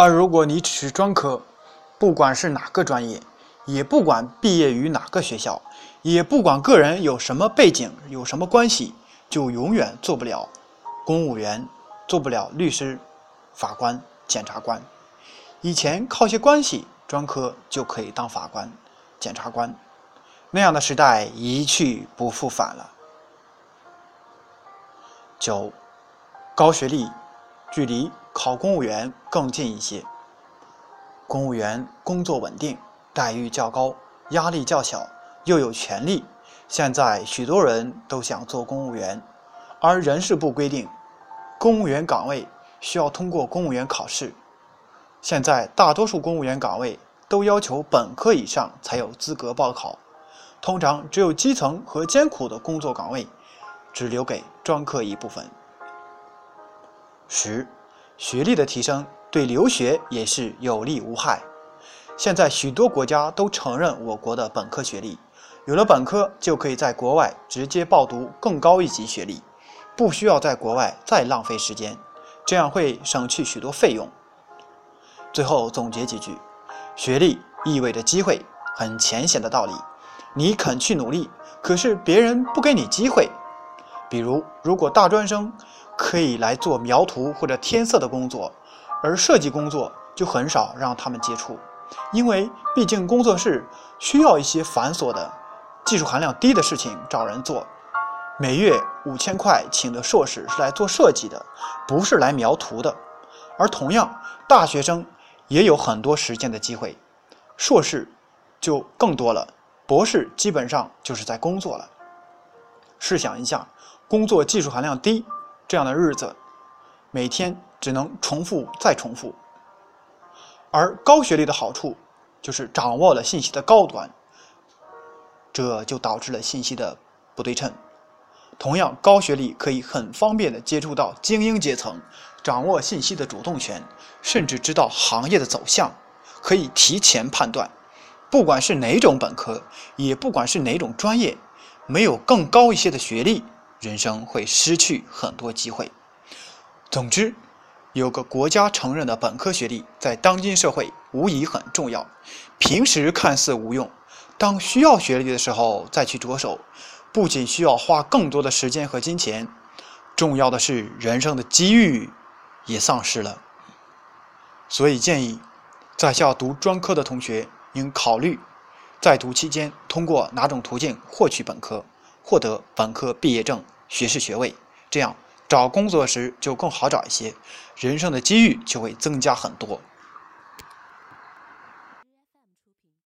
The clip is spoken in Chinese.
而如果你只是专科，不管是哪个专业，也不管毕业于哪个学校，也不管个人有什么背景、有什么关系，就永远做不了公务员，做不了律师、法官、检察官。以前靠些关系，专科就可以当法官、检察官，那样的时代一去不复返了。九，高学历距离考公务员更近一些。公务员工作稳定，待遇较高，压力较小，又有权利。现在许多人都想做公务员，而人事部规定，公务员岗位需要通过公务员考试。现在大多数公务员岗位都要求本科以上才有资格报考，通常只有基层和艰苦的工作岗位，只留给专科一部分。十，学历的提升对留学也是有利无害。现在许多国家都承认我国的本科学历，有了本科就可以在国外直接报读更高一级学历，不需要在国外再浪费时间，这样会省去许多费用。最后总结几句：学历意味着机会，很浅显的道理。你肯去努力，可是别人不给你机会。比如，如果大专生可以来做描图或者填色的工作，而设计工作就很少让他们接触，因为毕竟工作室需要一些繁琐的、技术含量低的事情找人做。每月五千块请的硕士是来做设计的，不是来描图的。而同样，大学生。也有很多实践的机会，硕士就更多了，博士基本上就是在工作了。试想一下，工作技术含量低这样的日子，每天只能重复再重复。而高学历的好处就是掌握了信息的高端，这就导致了信息的不对称。同样，高学历可以很方便的接触到精英阶层。掌握信息的主动权，甚至知道行业的走向，可以提前判断。不管是哪种本科，也不管是哪种专业，没有更高一些的学历，人生会失去很多机会。总之，有个国家承认的本科学历，在当今社会无疑很重要。平时看似无用，当需要学历的时候再去着手，不仅需要花更多的时间和金钱，重要的是人生的机遇。也丧失了，所以建议在校读专科的同学应考虑在读期间通过哪种途径获取本科，获得本科毕业证、学士学位，这样找工作时就更好找一些，人生的机遇就会增加很多。